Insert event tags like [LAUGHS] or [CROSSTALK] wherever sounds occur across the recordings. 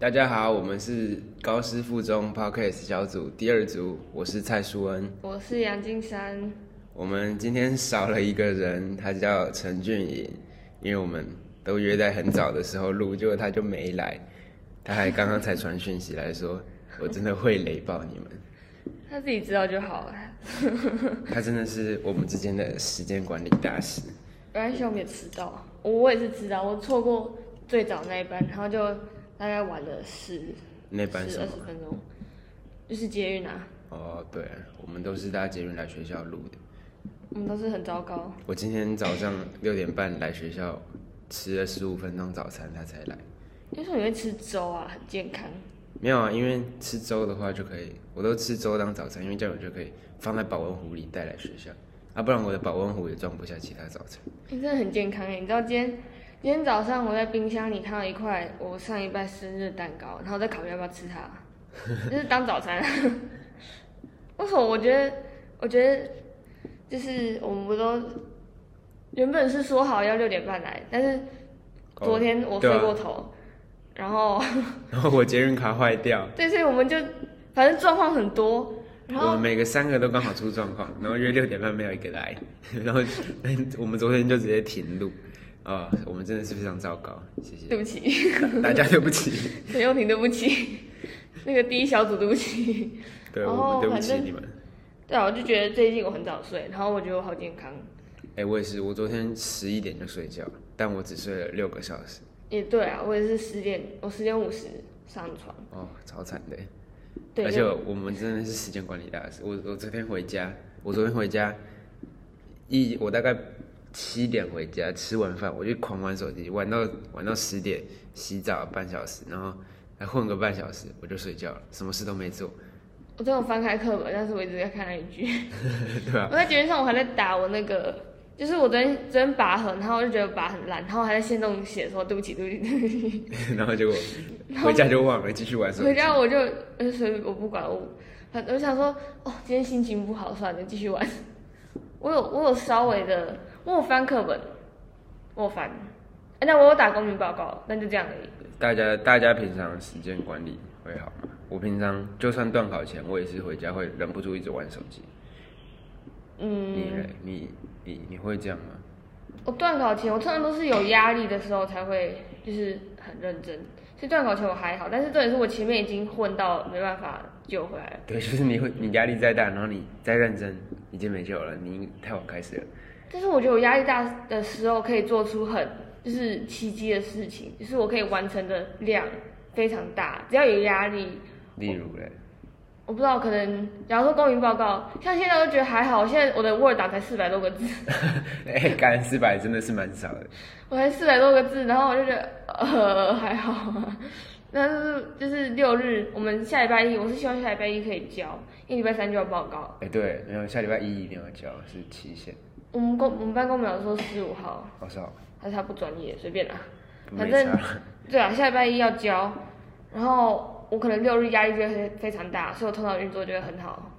大家好，我们是高师附中 Podcast 小组第二组，我是蔡淑恩，我是杨金山。我们今天少了一个人，他叫陈俊颖，因为我们都约在很早的时候录，结果他就没来，他还刚刚才传讯息来说，我真的会雷爆你们。[LAUGHS] 他自己知道就好了。[LAUGHS] 他真的是我们之间的时间管理大师。没关系，我们也迟到，我也是知道，我错过最早那一班，然后就大概玩了十那班十二十分钟，就是捷运啊。哦，对，我们都是搭捷运来学校录的。我们都是很糟糕。我今天早上六点半来学校，吃了十五分钟早餐，他才来。为什么你会吃粥啊？很健康。没有啊，因为吃粥的话就可以，我都吃粥当早餐，因为这样我就可以放在保温壶里带来学校，啊，不然我的保温壶也装不下其他早餐。你真的很健康哎！你知道今天今天早上我在冰箱里看到一块我上一拜生日蛋糕，然后在考虑要不要吃它，就是当早餐。[LAUGHS] 为什么？我觉得，我觉得就是我们不都原本是说好要六点半来，但是昨天我睡过头。哦然后，[LAUGHS] 然后我捷运卡坏掉。对，所以我们就反正状况很多。然后每个三个都刚好出状况，然后约六点半没有一个来，然后 [LAUGHS] 我们昨天就直接停录。啊、哦，我们真的是非常糟糕，谢谢。对不起，大家对不起。陈又廷对不起，那个第一小组对不起。对，我们对不起你们。对啊，我就觉得最近我很早睡，然后我觉得我好健康。哎，我也是，我昨天十一点就睡觉，但我只睡了六个小时。也对啊，我也是十点，我十点五十上床。哦，超惨的。对。而且我们真的是时间管理大师。我我昨天回家，我昨天回家，一我大概七点回家，吃完饭我就狂玩手机，玩到玩到十点，洗澡半小时，然后还混个半小时，我就睡觉了，什么事都没做。我昨天有翻开课本，但是我一直在看那一句。[LAUGHS] [LAUGHS] 对啊。我在捷运上，我还在打我那个。就是我昨天昨天拔河，然后我就觉得拔很烂，然后还在限动写说对不起对不起对不起，[LAUGHS] 然后结果回家就忘了继续玩手机。回家我就呃所以我不管我，反正我想说哦今天心情不好，算了继续玩。我有我有稍微的我有翻课本，我有翻，哎那我有打公民报告，那就这样而已。大家大家平常时间管理会好吗？我平常就算段考前，我也是回家会忍不住一直玩手机。嗯，你你你你会这样吗？我段考前，我通常都是有压力的时候才会，就是很认真。所以段考前我还好，但是重点是我前面已经混到没办法救回来了。对，就是你会，你压力再大，然后你再认真，已经没救了，你太晚开始了。但是我觉得我压力大的时候可以做出很就是奇迹的事情，就是我可以完成的量非常大，只要有压力。例如嘞？我不知道，可能假如说公民报告，像现在我都觉得还好。现在我的 Word 档才四百多个字，[LAUGHS] 哎、欸，干四百真的是蛮少的。我才四百多个字，然后我就觉得 [LAUGHS] 呃还好啊。但是就是六日，我们下礼拜一，我是希望下礼拜一可以交，因为礼拜三就要报告。哎、欸，对，没有下礼拜一一定要交，是期限。我们公我们班公表说十五号。好少。还是他不专业，随便啦。反正 [LAUGHS] 对啊，下礼拜一要交，然后。我可能六日压力就会非常大，所以我头脑运作就会很好。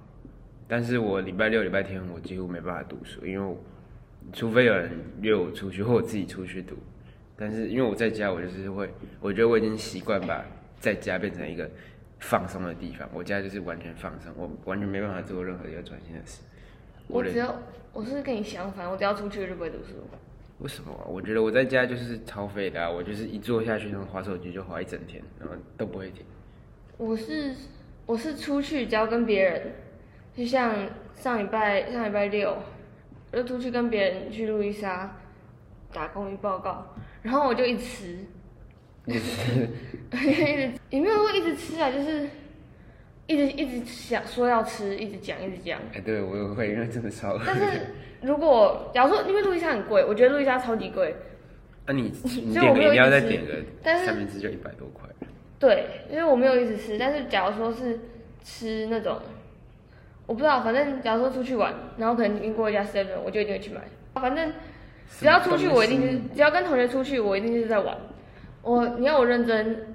但是我礼拜六、礼拜天我几乎没办法读书，因为除非有人约我出去，或我自己出去读。但是因为我在家，我就是会，我觉得我已经习惯把在家变成一个放松的地方。我家就是完全放松，我完全没办法做任何一个专心的事。我，只要我是跟你相反，我只要出去就不会读书。为什么啊？我觉得我在家就是超废的啊！我就是一坐下去，然后划手机就划一整天，然后都不会停。我是我是出去只要跟别人，就像上礼拜上礼拜六，我就出去跟别人去路易莎打公益报告，然后我就一直吃，一直 [LAUGHS] 也没有说一直吃啊，就是一直一直想说要吃，一直讲一直讲。哎、欸，对我也会，因为真的超。但是如果假如说因为路易莎很贵，我觉得路易莎超级贵。那、啊、你 [LAUGHS] 你点个饮料再点个三明治就一百多块。对，因为我没有一直吃，但是假如说是吃那种，我不知道，反正假如说出去玩，然后可能经过一家 seven，我就一定会去买。反正只要出去，我一定是只要跟同学出去，我一定是在玩。我你要我认真，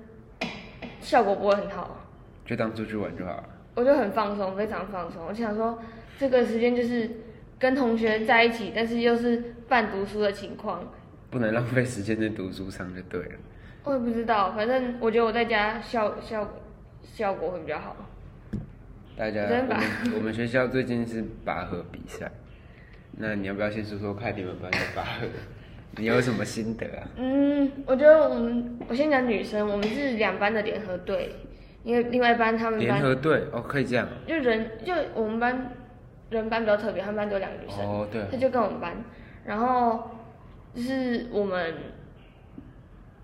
效果不会很好。就当出去玩就好了。我就很放松，非常放松。我想说，这个时间就是跟同学在一起，但是又是半读书的情况。不能浪费时间在读书上就对了。我也不知道，反正我觉得我在家效效效果会比较好。大家，我们我们学校最近是拔河比赛，那你要不要先说说看你们班的拔河？你有什么心得啊？嗯，我觉得我们我先讲女生，我们是两班的联合队，因为另外一班他们班联合队哦，可以这样。就人就我们班人班比较特别，他们班只有两个女生，哦对，他就跟我们班，然后就是我们。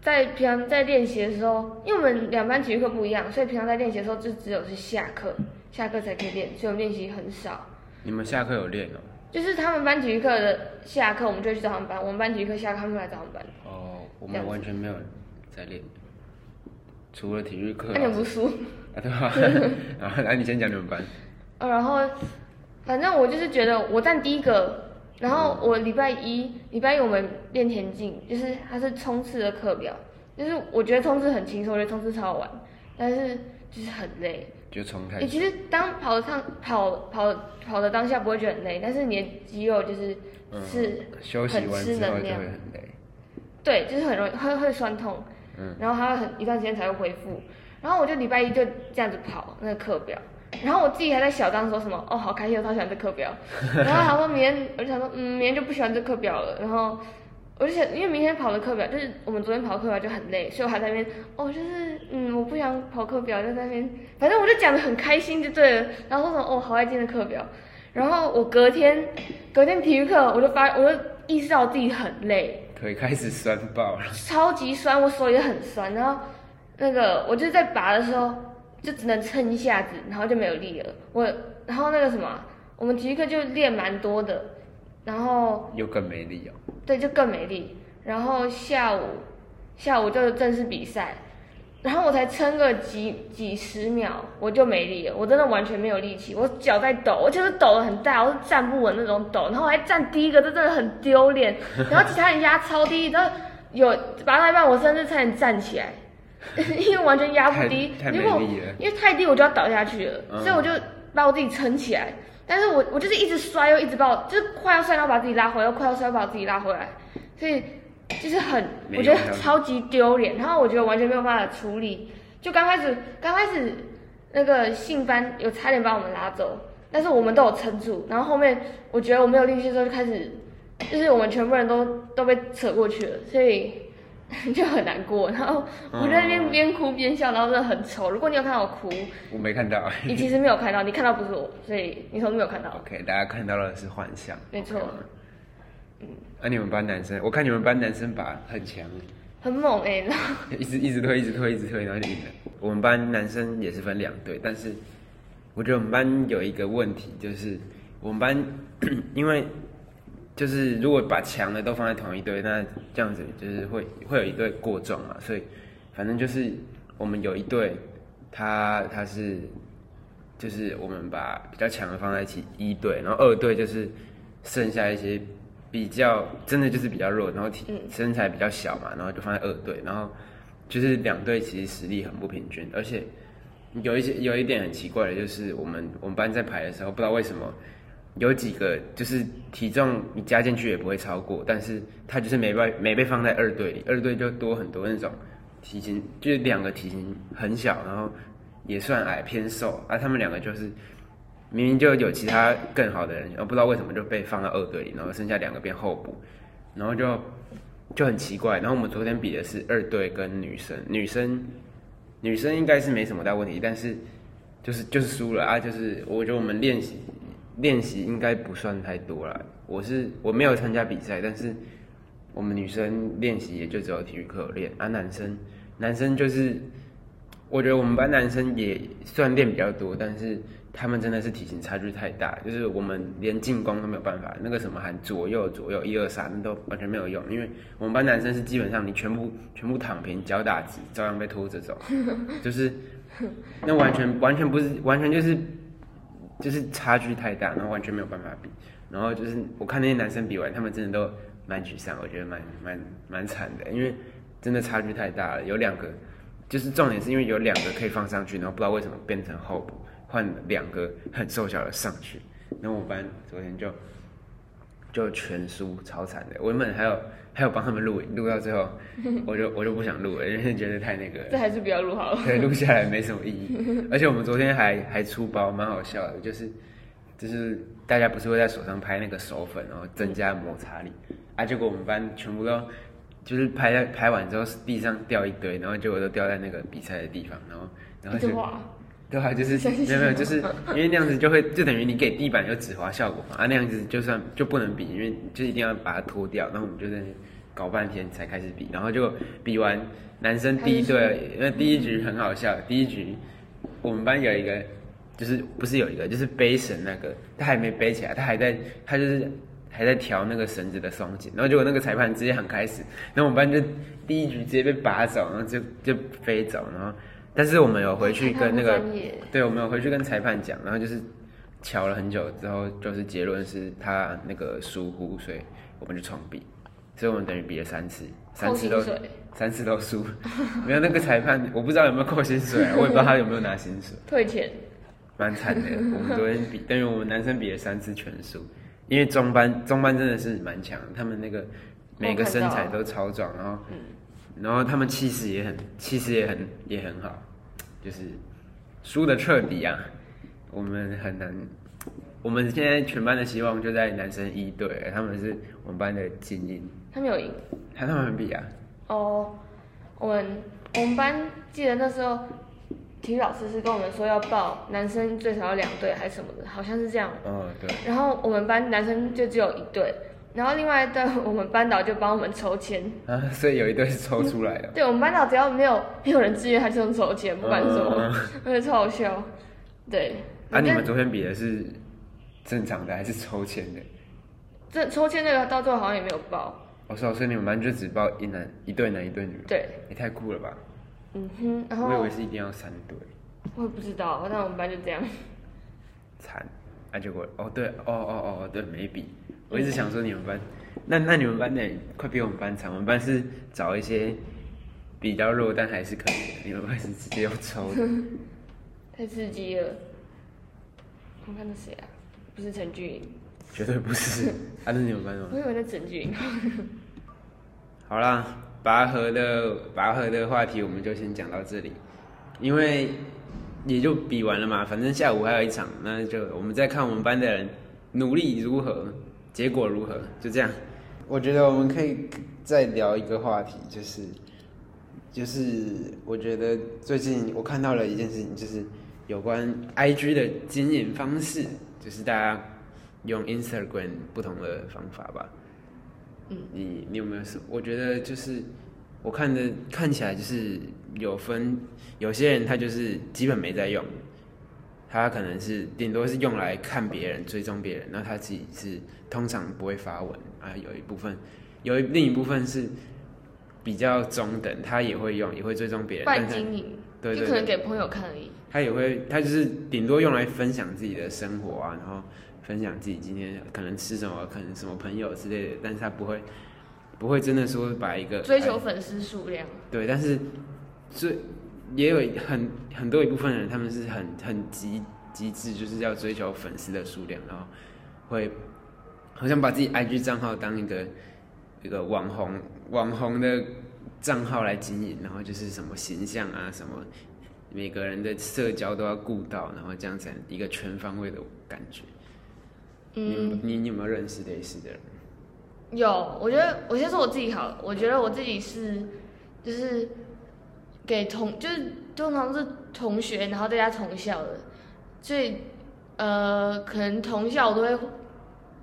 在平常在练习的时候，因为我们两班体育课不一样，所以平常在练习的时候就只有是下课，下课才可以练，所以我们练习很少。你们下课有练哦？就是他们班体育课的下课，我们就去找他们班；我们班体育课下课，他们来找我们班。哦，我们完全没有在练，除了体育课。那你不输？[LAUGHS] 啊对吧？[LAUGHS] 来，[LAUGHS] 你先讲你们班。呃，然后反正我就是觉得我站第一个。然后我礼拜一，礼拜一我们练田径，就是它是冲刺的课表，就是我觉得冲刺很轻松，我觉得冲刺超好玩，但是就是很累。就冲开。你其实当跑的上跑跑跑的当下不会觉得很累，但是你的肌肉就是是、嗯、是很吃能量。对，就是很容易会会酸痛，嗯，然后还要很一段时间才会恢复。然后我就礼拜一就这样子跑那个课表。然后我自己还在小张说什么哦，好开心，我超喜欢这课表。[LAUGHS] 然后他说明天，我就想说，嗯，明天就不喜欢这课表了。然后我就想，因为明天跑的课表就是我们昨天跑的课表就很累，所以我还在那边哦，就是嗯，我不想跑课表，就在那边，反正我就讲的很开心就对了。然后说什么哦，好爱今天的课表。然后我隔天隔天体育课，我就发，我就意识到我自己很累，腿开始酸爆了，[LAUGHS] 超级酸，我手也很酸。然后那个我就是在拔的时候。就只能撑一下子，然后就没有力了。我，然后那个什么，我们体育课就练蛮多的，然后又更没力哦。对，就更没力。然后下午，下午就正式比赛，然后我才撑个几几十秒，我就没力了。我真的完全没有力气，我脚在抖，我就是抖的很大，我是站不稳那种抖。然后我还站第一个，这真的很丢脸。[LAUGHS] 然后其他人压超低，然后有拔到一半，我甚至差点站起来。[LAUGHS] 因为完全压不低，如果因为太低我就要倒下去了，嗯、所以我就把我自己撑起来。但是我我就是一直摔，又一直把我就是快要摔，然后把自己拉回来，又快要摔，把我自己拉回来，所以就是很我觉得超级丢脸。然后我觉得完全没有办法处理。就刚开始刚开始那个信班有差点把我们拉走，但是我们都有撑住。然后后面我觉得我没有力气的时候就开始，就是我们全部人都都被扯过去了，所以。就很难过，然后我在那边边哭边笑，然后真的很丑。如果你有看到我哭，我没看到。你其实没有看到，你看到不是我，所以你从没有看到。OK，大家看到的是幻象。没错。嗯。那、啊、你们班男生，我看你们班男生把很强，很猛哎、欸，[LAUGHS] 一直一直推，一直推，一直推，然后就赢了。我们班男生也是分两队，但是我觉得我们班有一个问题，就是我们班 [COUGHS] 因为。就是如果把强的都放在同一队，那这样子就是会会有一队过重嘛，所以反正就是我们有一队，他他是就是我们把比较强的放在一起一队，然后二队就是剩下一些比较真的就是比较弱，然后体身材比较小嘛，然后就放在二队，然后就是两队其实实力很不平均，而且有一些有一点很奇怪的就是我们我们班在排的时候，不知道为什么。有几个就是体重你加进去也不会超过，但是他就是没被没被放在二队里，二队就多很多那种体型，就是两个体型很小，然后也算矮偏瘦，而、啊、他们两个就是明明就有其他更好的人，而不知道为什么就被放到二队里，然后剩下两个变候补，然后就就很奇怪。然后我们昨天比的是二队跟女生，女生女生应该是没什么大问题，但是就是就是输了啊，就是我觉得我们练习。练习应该不算太多了。我是我没有参加比赛，但是我们女生练习也就只有体育课练啊。男生男生就是，我觉得我们班男生也算练比较多，但是他们真的是体型差距太大，就是我们连进攻都没有办法。那个什么喊左右左右一二三都完全没有用，因为我们班男生是基本上你全部全部躺平脚打直，照样被拖着走，[LAUGHS] 就是那完全完全不是完全就是。就是差距太大，然后完全没有办法比，然后就是我看那些男生比完，他们真的都蛮沮丧，我觉得蛮蛮蛮惨的，因为真的差距太大了。有两个，就是重点是因为有两个可以放上去，然后不知道为什么变成后补，换两个很瘦小的上去，然后我班昨天就就全输，超惨的。我原本还有还有帮他们录影，录到最后，[LAUGHS] 我就我就不想录了，因为觉得太那个了。这还是不要录好了。对，录下来没什么意义。[LAUGHS] 而且我们昨天还还出包，蛮好笑的，就是就是大家不是会在手上拍那个手粉，然后增加摩擦力啊，结果我们班全部都就是拍拍完之后地上掉一堆，然后结果都掉在那个比赛的地方，然后然后就。对啊，就是没有没有，就是因为那样子就会就等于你给地板有止滑效果嘛啊，那样子就算就不能比，因为就一定要把它脱掉。然后我们就在那搞半天才开始比，然后就比完男生第一队，因为第一局很好笑，第一局我们班有一个就是不是有一个就是背绳那个，他还没背起来，他还在他就是还在调那个绳子的松紧，然后结果那个裁判直接喊开始，然后我们班就第一局直接被拔走，然后就就飞走，然后。但是我们有回去跟那个，对，我们有回去跟裁判讲，然后就是瞧了很久之后，就是结论是他那个疏忽，所以我们就重比，所以我们等于比了三次，三次都三次都输，没有那个裁判，我不知道有没有扣薪水，我也不知道他有没有拿薪水，[LAUGHS] 退钱，蛮惨的。我们昨天比，等于我们男生比了三次全输，因为中班中班真的是蛮强，他们那个每个身材都超壮，然后。然后他们气势也很，气势也很也很好，就是输的彻底啊！我们很难，我们现在全班的希望就在男生一队，他们是我们班的精英。他们有赢？还他们比啊？哦，我们我们班记得那时候体育老师是跟我们说要报男生最少要两队还是什么的，好像是这样。嗯，对。然后我们班男生就只有一队。然后另外一队，我们班导就帮我们抽签啊，所以有一队是抽出来的。对，我们班导只要没有没有人自愿，他就能抽签，不管什么，而且超好笑。对。啊，你们昨天比的是正常的还是抽签的？这抽签那个到最后好像也没有报。哦，所以你们班就只报一男一对男一对女。对。也太酷了吧。嗯哼，然后。我以为是一定要三对。我也不知道，但我们班就这样。惨，啊结果哦对哦哦哦对没比。我一直想说你们班，那那你们班的快比我们班长。我们班是找一些比较弱但还是可以的，你们班是直接要抽的。[LAUGHS] 太刺激了！我看的谁啊？不是陈俊颖。绝对不是，他、[LAUGHS] 啊、是你们班的吗？我以为是陈俊颖。[LAUGHS] 好啦，拔河的拔河的话题我们就先讲到这里，因为也就比完了嘛，反正下午还有一场，那就我们再看我们班的人努力如何。结果如何？就这样。我觉得我们可以再聊一个话题，就是，就是我觉得最近我看到了一件事情，就是有关 IG 的经营方式，就是大家用 Instagram 不同的方法吧。嗯，你你有没有什？我觉得就是我看的看起来就是有分，有些人他就是基本没在用。他可能是顶多是用来看别人、追踪别人，那他自己是通常不会发文啊。有一部分，有一另一部分是比较中等，他也会用，也会追踪别人。半经营，对，对，对，就可能给朋友看而已。他也会，他就是顶多用来分享自己的生活啊，然后分享自己今天可能吃什么，可能什么朋友之类的。但是他不会，不会真的说把一个追求粉丝数量。对，但是最。也有很很多一部分人，他们是很很极极致，就是要追求粉丝的数量，然后会好像把自己 IG 账号当一个一个网红网红的账号来经营，然后就是什么形象啊，什么每个人的社交都要顾到，然后这样才一个全方位的感觉。嗯，你你有没有认识类似的人？有，我觉得我先说我自己好了，我觉得我自己是就是。给同就是通常是同学，然后大家同校的，所以呃，可能同校我都会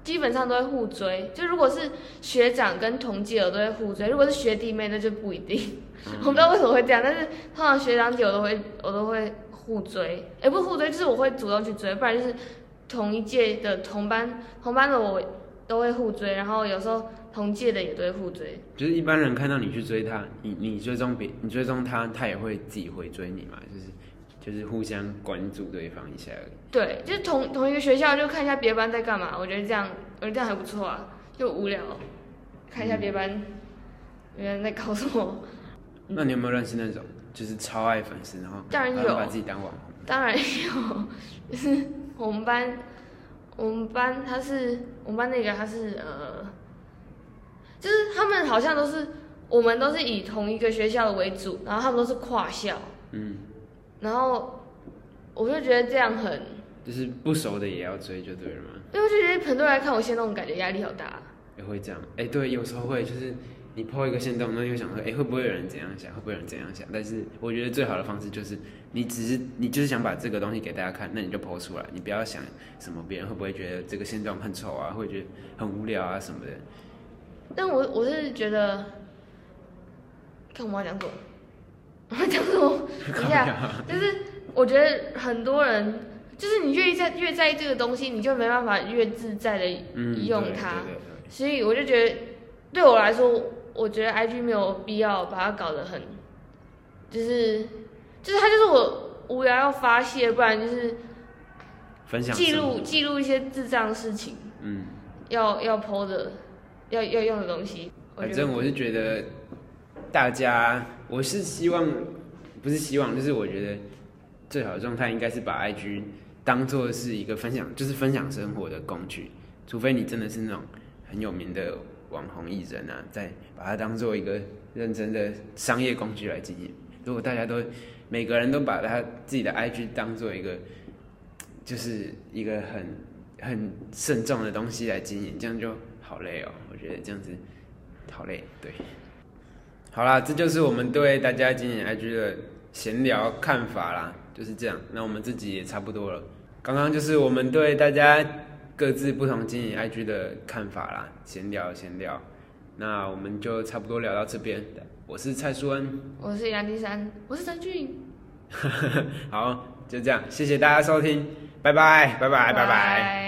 基本上都会互追。就如果是学长跟同届我都会互追，如果是学弟妹那就不一定。嗯、[LAUGHS] 我不知道为什么会这样，但是通常学长姐我都会我都会互追，哎，不是互追，就是我会主动去追，不然就是同一届的同班同班的我都会互追，然后有时候。同届的也都会互追，就是一般人看到你去追他，你你追踪别，你追踪他，他也会自己回追你嘛，就是就是互相关注对方一下而已。对，就是同同一个学校，就看一下别班在干嘛，我觉得这样，我觉得这样还不错啊，就无聊，看一下别班原来在搞什么。[LAUGHS] 那你有没有认识那种就是超爱粉丝，然后当然有，把自己当网红？当然有，[LAUGHS] 就是我们班，我们班他是我们班那个他是呃。就是他们好像都是我们都是以同一个学校的为主，然后他们都是跨校，嗯，然后我就觉得这样很，就是不熟的也要追就对了嘛。因为我就觉得很多人来看我限动，感觉压力好大。也会这样，哎、欸，对，有时候会就是。你 po 一个限动，那又想说，哎、欸，会不会有人怎样想？会不会有人怎样想？但是我觉得最好的方式就是，你只是你就是想把这个东西给大家看，那你就 po 出来，你不要想什么别人会不会觉得这个限动很丑啊，会觉得很无聊啊什么的。但我我是觉得，看我要讲什么，[LAUGHS] 我要讲什么？等一下，就是我觉得很多人，就是你越在越在意这个东西，你就没办法越自在的用它。嗯、所以我就觉得，对我来说。我觉得 IG 没有必要把它搞得很，就是，就是它就是我无聊要发泄，不然就是分享记录记录一些智障的事情，嗯，要要 po 的，要要用的东西。反正我是觉得大家，我是希望，不是希望，就是我觉得最好的状态应该是把 IG 当做是一个分享，就是分享生活的工具，除非你真的是那种很有名的。网红艺人啊，再把它当做一个认真的商业工具来经营。如果大家都每个人都把他自己的 IG 当做一个，就是一个很很慎重的东西来经营，这样就好累哦。我觉得这样子好累。对，好啦，这就是我们对大家经营 IG 的闲聊看法啦，就是这样。那我们自己也差不多了。刚刚就是我们对大家。各自不同经营 IG 的看法啦，闲聊闲聊，那我们就差不多聊到这边。我是蔡淑恩，我是杨迪山，我是陈俊。[LAUGHS] 好，就这样，谢谢大家收听，拜拜，拜拜，拜拜。拜拜。